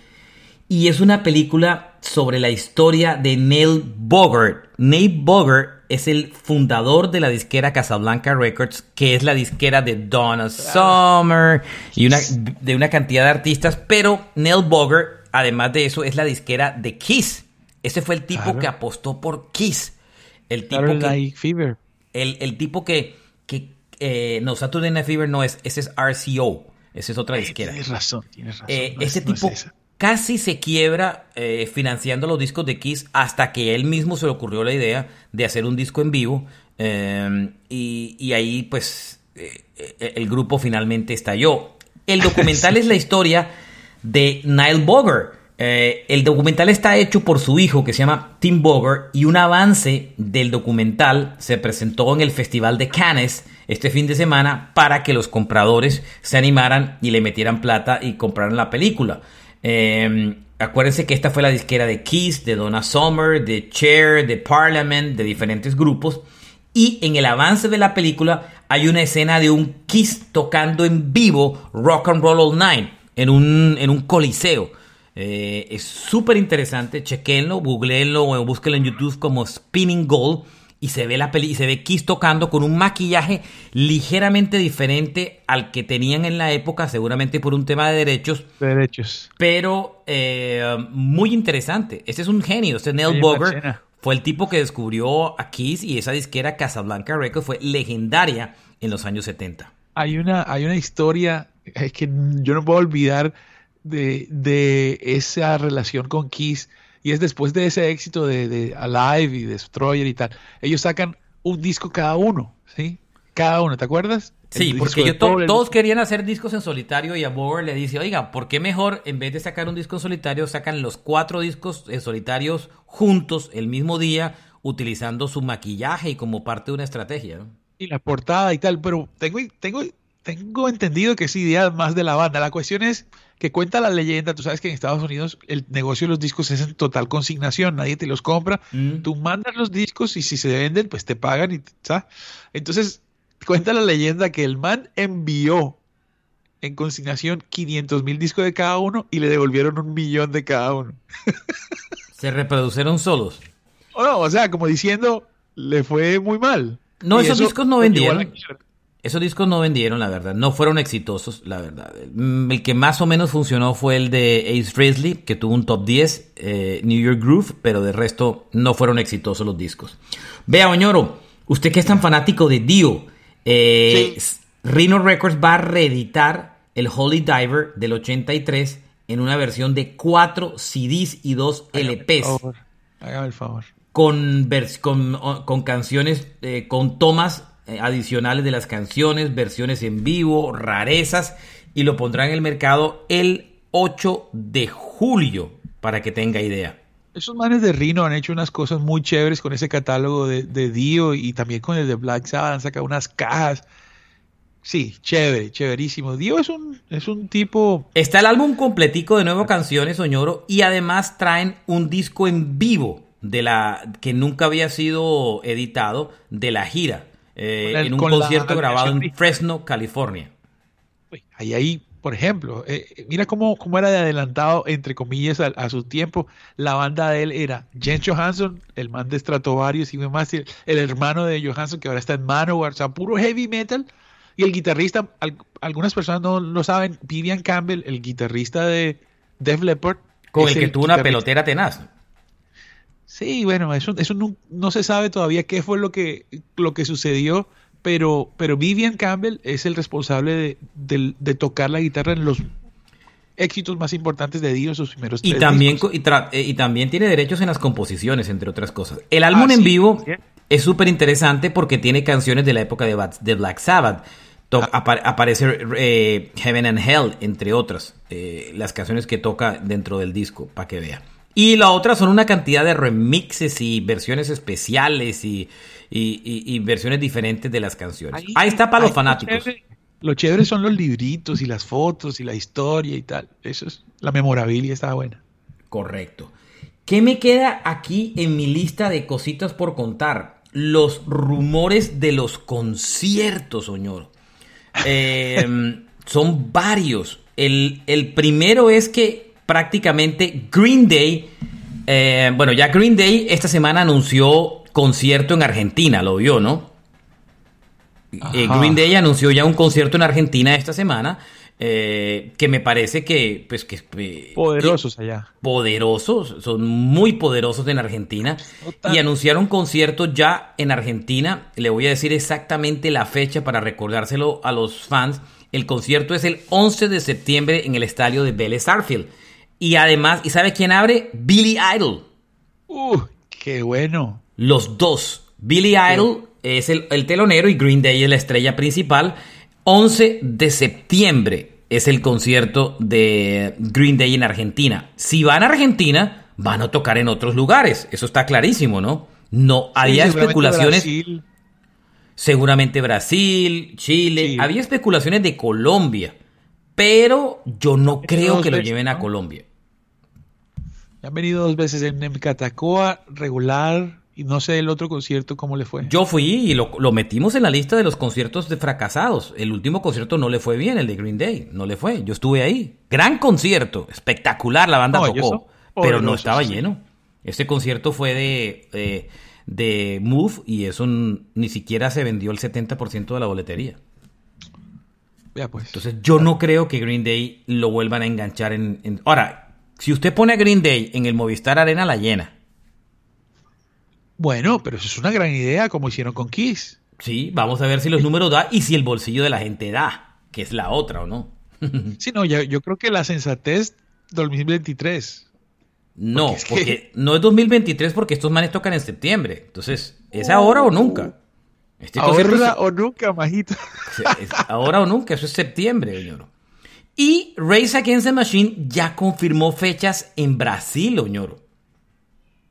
Y es una película sobre la historia de Neil Bogart. Neil Bogart es el fundador de la disquera Casablanca Records, que es la disquera de Donna Summer y una, de una cantidad de artistas, pero Neil Bogger, además de eso, es la disquera de Kiss. Ese fue el tipo que apostó por Kiss. El tipo que, Fever. El, el, tipo que, que eh, no, Saturday Night Fever no es, ese es RCO, esa es otra disquera. Tienes razón, tienes razón. Eh, este tipo casi se quiebra eh, financiando los discos de Kiss hasta que él mismo se le ocurrió la idea de hacer un disco en vivo em, y, ahí pues el grupo finalmente estalló. El documental es la historia de Nile Bogger. Eh, el documental está hecho por su hijo que se llama Tim Bogger y un avance del documental se presentó en el Festival de Cannes este fin de semana para que los compradores se animaran y le metieran plata y compraran la película. Em, acuérdense que esta fue la disquera de Kiss, de Donna Summer, de Cher, de Parliament, de diferentes grupos. Y en el avance de la película hay una escena de un Kiss tocando en vivo Rock and Roll All Night en un, en un coliseo. Eh, es súper interesante, chequenlo, googleenlo o búsquenlo en YouTube como Spinning Gold y se ve la peli y se ve Kiss tocando con un maquillaje ligeramente diferente al que tenían en la época, seguramente por un tema de derechos. Derechos. Pero eh, muy interesante. Este es un genio. Este Neil Bogger fue el tipo que descubrió a Kiss y esa disquera Casablanca Records fue legendaria en los años 70. Hay una, hay una historia es que yo no puedo olvidar de, de esa relación con Kiss y es después de ese éxito de, Alive y Destroyer y tal, ellos sacan un disco cada uno, ¿sí? Cada uno, ¿te acuerdas? Sí, porque todos querían hacer discos en solitario y a Bower le dice, oiga, ¿por qué mejor en vez de sacar un disco en solitario sacan los cuatro discos en solitarios juntos el mismo día utilizando su maquillaje y como parte de una estrategia? Y la portada y tal, pero tengo, tengo, tengo entendido que es idea más de la banda. La cuestión es que cuenta la leyenda, tú sabes que en Estados Unidos el negocio de los discos es en total consignación, nadie te los compra, mm. tú mandas los discos y si se venden, pues te pagan y ¿sabes? Entonces, cuenta la leyenda que el man envió en consignación 500 mil discos de cada uno y le devolvieron un millón de cada uno. Se reproducieron solos. O no, o sea, como diciendo, le fue muy mal. No, esos discos no vendieron. Esos discos no vendieron, la verdad. No fueron exitosos, la verdad. El que más o menos funcionó fue el de Ace Frehley, que tuvo un top 10, eh, New York Groove, pero de resto no fueron exitosos los discos. Vea, Oñoro, usted que es tan fanático de Dio, eh, Rhino Records va a reeditar el Holy Diver del 83 en una versión de 4 CDs y 2 LPs. Hágame el favor. Con, con, con canciones, eh, con tomas adicionales de las canciones, versiones en vivo, rarezas y lo pondrá en el mercado el 8 de julio para que tenga idea. Esos manes de Rino han hecho unas cosas muy chéveres con ese catálogo de, Dio y también con el de Black Sabbath, han sacado unas cajas. Sí, chévere, chéverísimo. Dio es un, es un tipo... Está el álbum completico de nueve canciones, Soñoro, y además traen un disco en vivo de la que nunca había sido editado de la gira. Eh, en un concierto grabado en Fresno, California. Ahí, ahí, por ejemplo, eh, eh, mira cómo, cómo, era de adelantado, entre comillas, a, su tiempo. La banda de él era Jens Johansson, el man de Stratovarius y demás, el, hermano de Johansson que ahora está en Manowar, o sea, puro heavy metal. Y el guitarrista, algunas personas no lo saben, Vivian Campbell, el guitarrista de Def Leppard. Con el que tuvo una pelotera tenaz. Sí, bueno, eso, eso no, se sabe todavía qué fue lo que, lo que sucedió, pero, pero Vivian Campbell es el responsable de, tocar la guitarra en los éxitos más importantes de Dio, sus primeros y también eh, Y, también tiene derechos en las composiciones, entre otras cosas. El álbum ah, en vivo es súper interesante porque tiene canciones de la época de, de Black Sabbath. Ah. aparece eh, Heaven and Hell, entre otras, eh, las canciones que toca dentro del disco, para que vea. Y la otra son una cantidad de remixes y versiones especiales y, versiones diferentes de las canciones. Ahí, está para los fanáticos. Lo chévere, son los libritos y las fotos y la historia y tal. Eso es, la memorabilia está buena. Correcto. ¿Qué me queda aquí en mi lista de cositas por contar? Los rumores de los conciertos, señor. Em, son varios. El, el primero es que prácticamente Green Day. Eh, bueno, ya Green Day esta semana anunció concierto en Argentina, lo vio, ¿no? Eh. Green Day anunció ya un concierto en Argentina esta semana, eh, que me parece que, pues, que eh, Poderosos allá. poderosos, son muy poderosos en Argentina y anunciaron conciertos ya en Argentina. Le voy a decir exactamente la fecha para recordárselo a los fans. El concierto es el 11 de septiembre en el estadio de Vélez Arfield. Y además, ¿y sabe quién abre? Billy Idol. Uh, qué bueno. Los dos. Billy Idol es el, el telonero y Green Day es la estrella principal. 11 de septiembre es el concierto de Green Day en Argentina. Si van a Argentina, van a tocar en otros lugares. Eso está clarísimo, ¿no? No, había Sí, especulaciones. Brasil. Seguramente Brasil, Chile. Sí. Había especulaciones de Colombia. Pero yo no creo que lo lleven a ¿no? Han venido dos veces en, en Catacoa, regular, y no sé el otro concierto cómo le fue. Yo fui y lo, lo metimos en la lista de los conciertos de fracasados. El último concierto no le fue bien, el de Green Day. No le fue. Yo estuve ahí. Gran concierto. Espectacular la banda No, tocó. Pero no estaba lleno. Este concierto fue de, eh, de Move y eso ni siquiera se vendió el 70% de la boletería. Vea pues. Entonces yo no creo que Green Day lo vuelvan a enganchar en... en- Ahora, si usted pone a Green Day en el Movistar Arena, la llena. Bueno, pero eso es una gran idea, como hicieron con Kiss. Sí, vamos a ver si los números da y si el bolsillo de la gente da, que es la otra o no. Sí, no, yo, yo creo que la sensatez 2023. No, Porque es que- porque no es 2023 porque estos manes tocan en septiembre. Entonces, ¿es ahora o nunca? Este Ahora es- o nunca, majito. es ahora o nunca, eso es septiembre, señor. Y Race Against the Machine ya confirmó fechas en Brasil, Oñoro.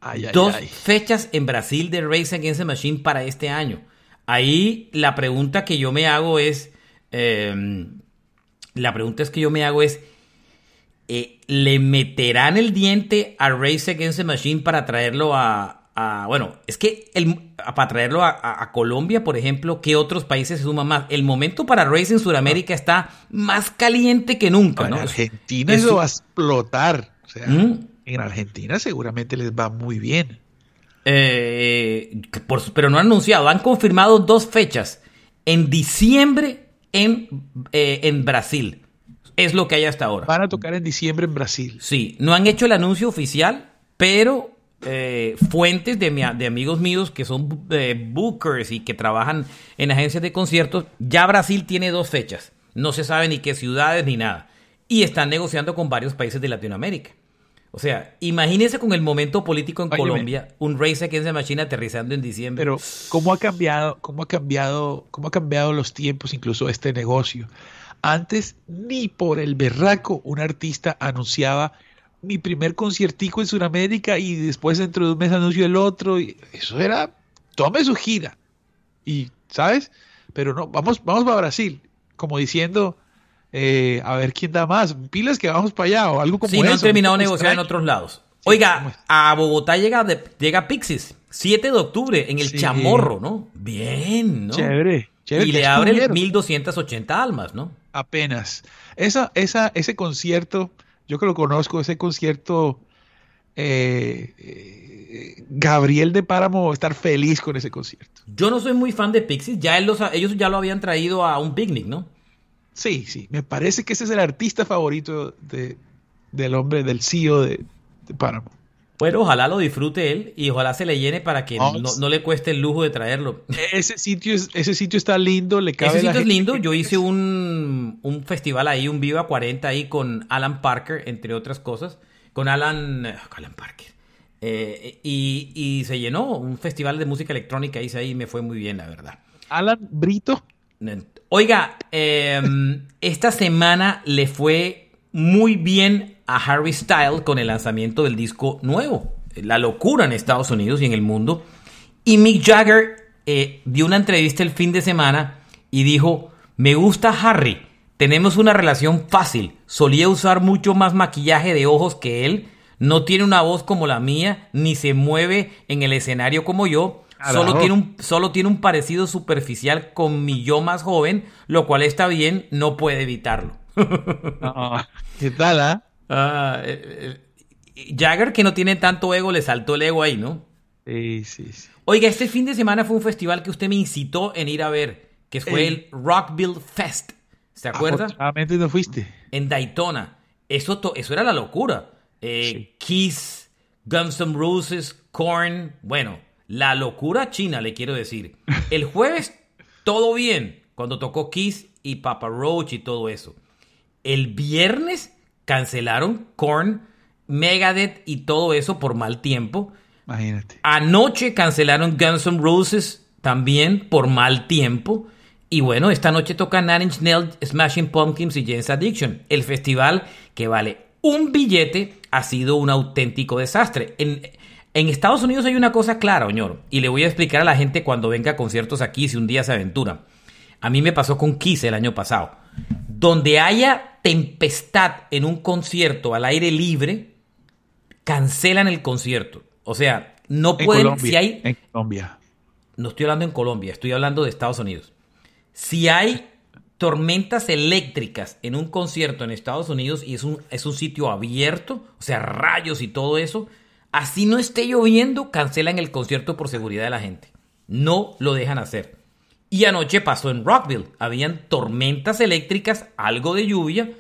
Ay, ay, Dos ay. fechas en Brasil de Race Against the Machine para este año. Ahí la pregunta que yo me hago es. eh, la pregunta es que yo me hago es. eh, ¿Le meterán el diente a Race Against the Machine para traerlo a. a- bueno, es que el- para traerlo a, Colombia, por ejemplo, ¿qué otros países se suman más? El momento para Race en Sudamérica está más caliente que nunca, en ¿no? Argentina Es- eso va a explotar. O sea, ¿Mm? en Argentina seguramente les va muy bien. Eh, por- pero no han anunciado, han confirmado dos fechas. En diciembre en, eh, en Brasil. Es lo que hay hasta ahora. Van a tocar en diciembre en Brasil. Sí, no han hecho el anuncio oficial, pero eh, fuentes de, mi- de amigos míos que son eh, bookers y que trabajan en agencias de conciertos, ya Brasil tiene dos fechas. No se sabe ni qué ciudades ni nada. Y están negociando con varios países de Latinoamérica. O sea, imagínense con el momento político en. Colombia, un Race Against the Machine aterrizando en diciembre. Pero cómo ha cambiado, cómo ha cambiado, cómo ha cambiado los tiempos, incluso este negocio. Antes ni por el berraco un artista anunciaba mi primer conciertico en Sudamérica y después dentro de un mes anunció el otro. Y eso era, tome su gira. Y, ¿sabes? Pero no, vamos, vamos para Brasil, como diciendo, eh, a ver quién da más. Pilas que vamos para allá o algo como Sí, eso. no han terminado de negociar en otros lados. Sí, ¿cómo Oiga, a Bogotá llega, de- llega Pixies, 7 de octubre, en el Sí. Chamorro, ¿no? Bien, ¿no? Chévere, chévere. Y le abre estuvieron. 1280 almas, ¿no? apenas. Esa, esa, ese concierto, yo que lo conozco, ese concierto, eh, eh, Gabriel de Páramo estar feliz con ese concierto. Yo no soy muy fan de Pixies, ya él los ha- ellos ya lo habían traído a un picnic, ¿no? Sí, sí, me parece que ese es el artista favorito de, del hombre, del CEO de, de Páramo. Bueno, ojalá lo disfrute él y ojalá se le llene para que No, no, no le cueste el lujo de traerlo. Ese sitio, es, ese sitio está lindo, le cabe Ese la sitio es gente lindo. Yo hice un, un festival ahí, un Viva 40 ahí con Alan Parker, entre otras cosas. Con Alan, eh, Alan Parker. Eh, y, y se llenó un festival de música electrónica. Hice ahí y me fue muy bien, la verdad. Alan Brito. Oiga, eh, esta semana le fue muy bien a Harry Styles con el lanzamiento del disco nuevo. La locura en Estados Unidos y en el mundo. Y Mick Jagger eh, dio una entrevista el fin de semana y dijo, me gusta Harry, tenemos una relación fácil, solía usar mucho más maquillaje de ojos que él, no tiene una voz como la mía, ni se mueve en el escenario como yo, solo tiene un solo tiene un parecido superficial con mi yo más joven, lo cual está bien, no puede evitarlo. Ah, ¿Qué tal, ah? Ah, eh, eh, Jagger, que no tiene tanto ego, le saltó el ego ahí, ¿no? Sí, sí, sí. Oiga, este fin de semana fue un festival que usted me incitó en ir a ver, que fue el, Rockville Fest. ¿Se acuerda? Afortunadamente no fuiste. En Daytona. Eso, eso era la locura. Eh, Kiss, Guns N' Roses, Korn. Bueno, la locura china, le quiero decir. El jueves, todo bien, cuando tocó Kiss y Papa Roach y todo eso. El viernes cancelaron Korn, Megadeth y todo eso por mal tiempo. Imagínate. Anoche cancelaron Guns N' Roses también por mal tiempo. Y bueno, esta noche toca Nine Inch Nails, Smashing Pumpkins y James Addiction. El festival que vale un billete ha sido un auténtico desastre. En, en Estados Unidos hay una cosa clara, Oñoro, y le voy a explicar a la gente cuando venga a conciertos aquí si un día se aventura. A mí me pasó con Kiss el año pasado. Donde haya tempestad en un concierto al aire libre, cancelan el concierto. O sea, no pueden. si hay, en Colombia. No estoy hablando en Colombia, estoy hablando de Estados Unidos. Si hay tormentas eléctricas en un concierto en Estados Unidos y es un, es un sitio abierto, o sea, rayos y todo eso, así no esté lloviendo, cancelan el concierto por seguridad de la gente. No lo dejan hacer. Y anoche pasó en Rockville. Habían tormentas eléctricas, algo de lluvia,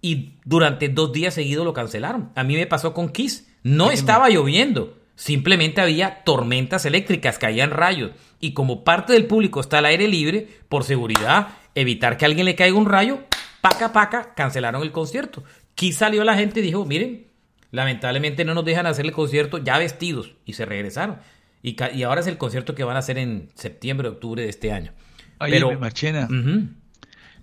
y durante dos días seguidos lo cancelaron. A mí me pasó con Kiss. No estaba lloviendo. Simplemente había tormentas eléctricas, caían rayos. Y como parte del público está al aire libre, por seguridad, evitar que a alguien le caiga un rayo, paca, paca, cancelaron el concierto. Kiss salió la gente y dijo, miren, lamentablemente no nos dejan hacer el concierto ya vestidos. Y se regresaron. Y, y ahora es el concierto que van a hacer en septiembre, octubre de este año. Oye, Pero, Marchena,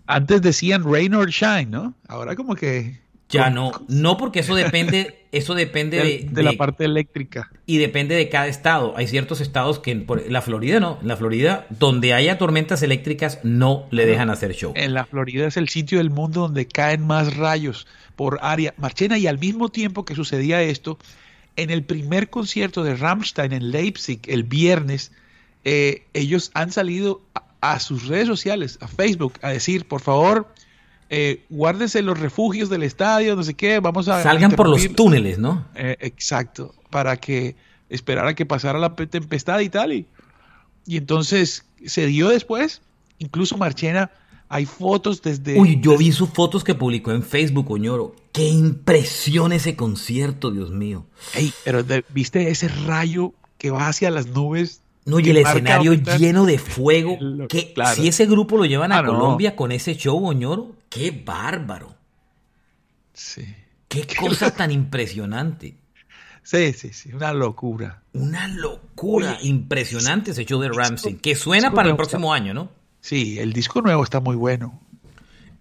antes decían rain or shine, ¿no? Ahora como que ya no, no porque eso depende, eso depende de, de, la parte eléctrica. Y depende de cada estado. Hay ciertos estados que, la Florida no, en la Florida, donde haya tormentas eléctricas, no le dejan hacer show. En la Florida es el sitio del mundo donde caen más rayos por área. Marchena, y al mismo tiempo que sucedía esto, en el primer concierto de Rammstein en Leipzig el viernes, eh, ellos han salido a, a sus redes sociales, a Facebook, a decir, por favor, eh, guárdense los refugios del estadio, no sé qué, vamos a... Salgan por los túneles, ¿no? Eh, exacto, para que esperara que pasara la tempestad y tal. Y, y entonces se dio después, incluso Marchena, hay fotos desde... Uy, yo vi sus fotos que publicó en Facebook, Oñoro. Qué impresión ese concierto, Dios mío. Ey, pero viste ese rayo que va hacia las nubes no, y el escenario lleno de fuego. que claro. Si ese grupo lo llevan a ah, Colombia no. con ese show, Oñoro, qué bárbaro. Sí. Qué cosa tan impresionante. Sí, sí, sí, una locura. Una locura Oye, impresionante ese show de Ramsey, que suena para el próximo año, ¿no? Sí, el disco nuevo está muy bueno.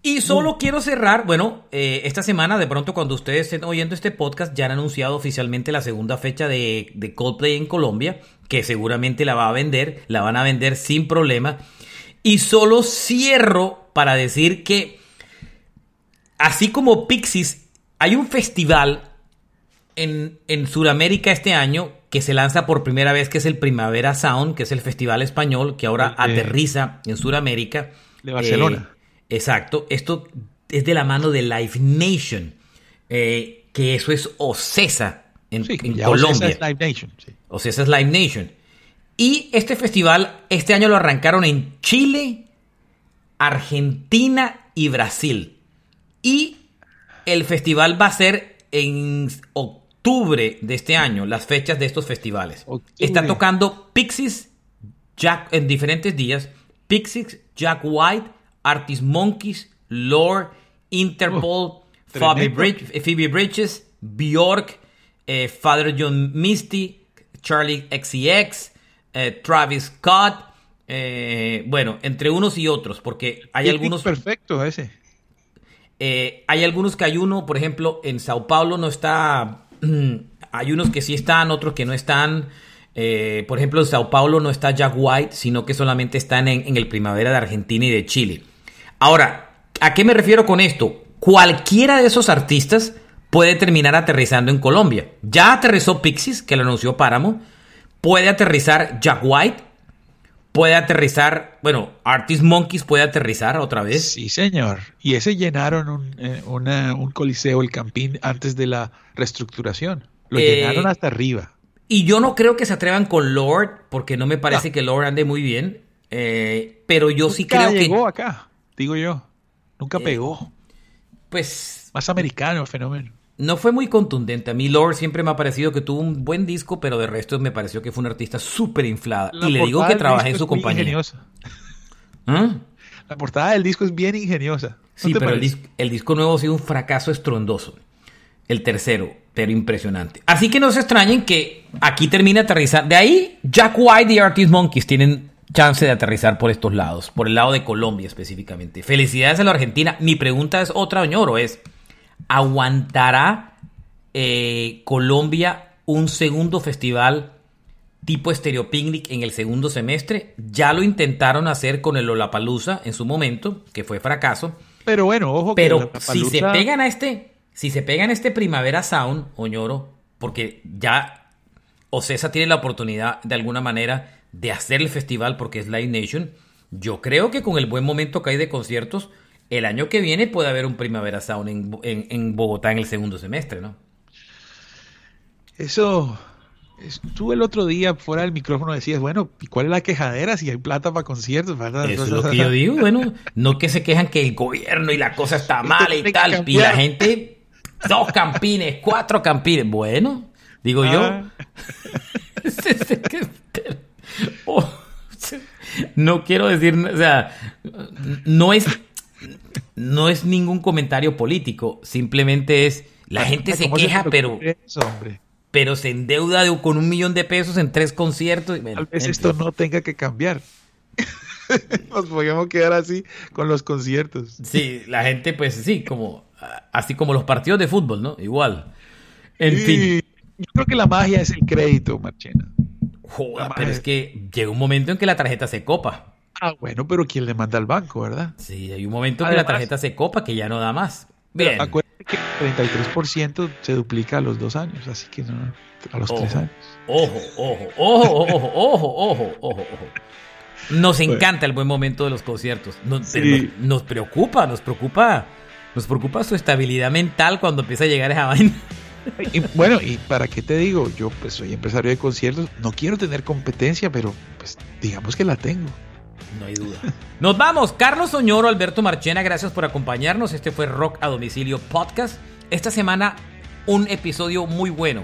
Y solo quiero cerrar, bueno, eh, esta semana, de pronto cuando ustedes estén oyendo este podcast, ya han anunciado oficialmente la segunda fecha de, de, Coldplay en Colombia, que seguramente la va a vender, la van a vender sin problema. Y solo cierro para decir que, así como Pixies, hay un festival en, en Sudamérica este año que se lanza por primera vez, que es el Primavera Sound, que es el festival español que ahora aterriza en Sudamérica. De Barcelona. Eh, Exacto, esto es de la mano de Live Nation, eh, que eso es OCESA en, sí, en Colombia. OCESA es Live Nation. Sí. OCESA es Live Nation. Y este festival, este año lo arrancaron en Chile, Argentina y Brasil. Y el festival va a ser en octubre de este año, las fechas de estos festivales. Octubre. Está tocando Pixies Jack en diferentes días. Pixies, Jack White, Artist Monkeys, Lore, Interpol, oh, Phoebe, Bridge, Phoebe, Bridges, Bjork, eh, Father John Misty, Charlie XCX, eh, Travis Scott, eh, bueno, entre unos y otros, porque hay algunos... Perfecto ese. Hay algunos que hay uno, por ejemplo, en Sao Paulo no está... hay unos que sí están, otros que no están. Eh, por ejemplo, en Sao Paulo no está Jack White, sino que solamente están en, en el Primavera de Argentina y de Chile. Ahora, ¿a qué me refiero con esto? Cualquiera de esos artistas puede terminar aterrizando en Colombia. Ya aterrizó Pixies, que lo anunció Páramo. Puede aterrizar Jack White. Puede aterrizar, bueno, Artist Monkeys puede aterrizar otra vez. Sí, señor. Y ese llenaron un, eh, una, un coliseo, el Campín, antes de la reestructuración. Lo eh, llenaron hasta arriba. Y yo no creo que se atrevan con Lord, porque no me parece que Lord ande muy bien. Eh, pero yo sí creo que. llegó acá, digo yo. Nunca pegó. Pues. Más americano el fenómeno. No fue muy contundente. A mí Lord siempre me ha parecido que tuvo un buen disco, pero de resto me pareció que fue una artista súper inflada. y le digo que trabajé en su compañía. ¿Ah? La portada del disco es bien ingeniosa. sí, pero el disco nuevo ha sido un fracaso estrondoso. El tercero, pero impresionante. Así que no se extrañen que aquí termine aterrizar. De ahí, Jack White y Artist Monkeys tienen chance de aterrizar por estos lados, por el lado de Colombia específicamente. Felicidades a la Argentina. Mi pregunta es otra, Oñoro, es, ¿aguantará eh, Colombia un segundo festival tipo Stereo Picnic en el segundo semestre? Ya lo intentaron hacer con el Lollapalooza en su momento, que fue fracaso. Pero bueno, ojo Pero si se pegan a este si se pegan este Primavera Sound, Oñoro, porque ya Ocesa tiene la oportunidad de alguna manera de hacer el festival porque es Live Nation, yo creo que con el buen momento que hay de conciertos, el año que viene puede haber un Primavera Sound en, Bogotá en el segundo semestre, ¿no? Eso, tú el otro día fuera del micrófono decías, bueno, ¿y cuál es la quejadera si hay plata para conciertos? ¿verdad? Eso es lo que yo digo, bueno, no que se quejan que el gobierno y la cosa está mal y tal, y la gente dos campines, cuatro campines. Bueno, digo yo. Ah. Oh, no quiero decir, o sea, no es, no es ningún comentario político, simplemente es, la gente se queja, pero, pero se endeuda con un millón de pesos en tres conciertos. Tal vez esto no tenga que cambiar. Nos podríamos quedar así con los conciertos. Sí, la gente, pues sí, como así como los partidos de fútbol, ¿no? Igual. En fin. Yo creo que la magia es el crédito, Marchena. Joder, pero es que llega un momento en que la tarjeta se copa. Ah, bueno, pero ¿quién le manda al banco, verdad? Sí, hay un momento en que la tarjeta se copa que ya no da más. Bien. Acuérdate que el 33% se duplica a los dos años, así que no, a los tres años. Ojo, ojo, ojo, ojo, ojo, ojo, ojo, ojo. Nos encanta el buen momento de los conciertos. Nos, nos preocupa, nos preocupa nos preocupa su estabilidad mental cuando empieza a llegar esa vaina. Y, bueno, y para qué te digo, yo pues soy empresario de conciertos, no quiero tener competencia, pero pues digamos que la tengo. No hay duda. Nos vamos. Carlos Soñoro, Alberto Marchena, gracias por acompañarnos. Este fue Rock a Domicilio Podcast. Esta semana un episodio muy bueno.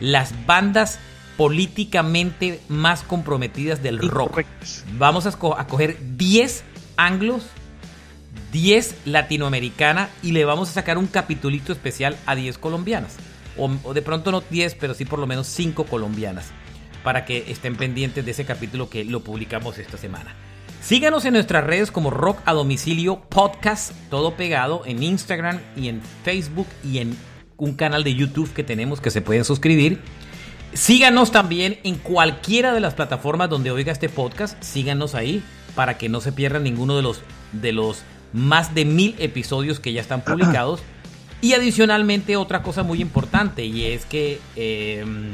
Las bandas políticamente más comprometidas del rock. Vamos a, a coger 10 anglos 10 latinoamericana y le vamos a sacar un capitulito especial a 10 colombianas. O, de pronto no 10, pero sí por lo menos 5 colombianas. Para que estén pendientes de ese capítulo que lo publicamos esta semana. Síganos en nuestras redes como Rock a Domicilio Podcast, todo pegado en Instagram y en Facebook y en un canal de YouTube que tenemos que se pueden suscribir. Síganos también en cualquiera de las plataformas donde oiga este podcast. Síganos ahí para que no se pierdan ninguno de los, de los más de mil episodios que ya están publicados. Y adicionalmente otra cosa muy importante y es que em,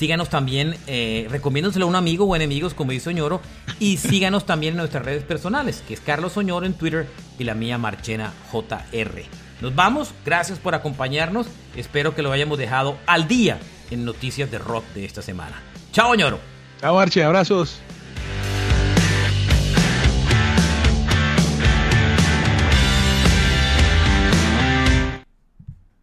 síganos también, eh, recomiéndoselo a un amigo o enemigos como dice Oñoro y síganos también en nuestras redes personales, que es Carlos Oñoro en Twitter y la mía Marchena JR. Nos vamos, gracias por acompañarnos, espero que lo hayamos dejado al día en noticias de rock de esta semana. Chao Oñoro. Chao Marche, abrazos.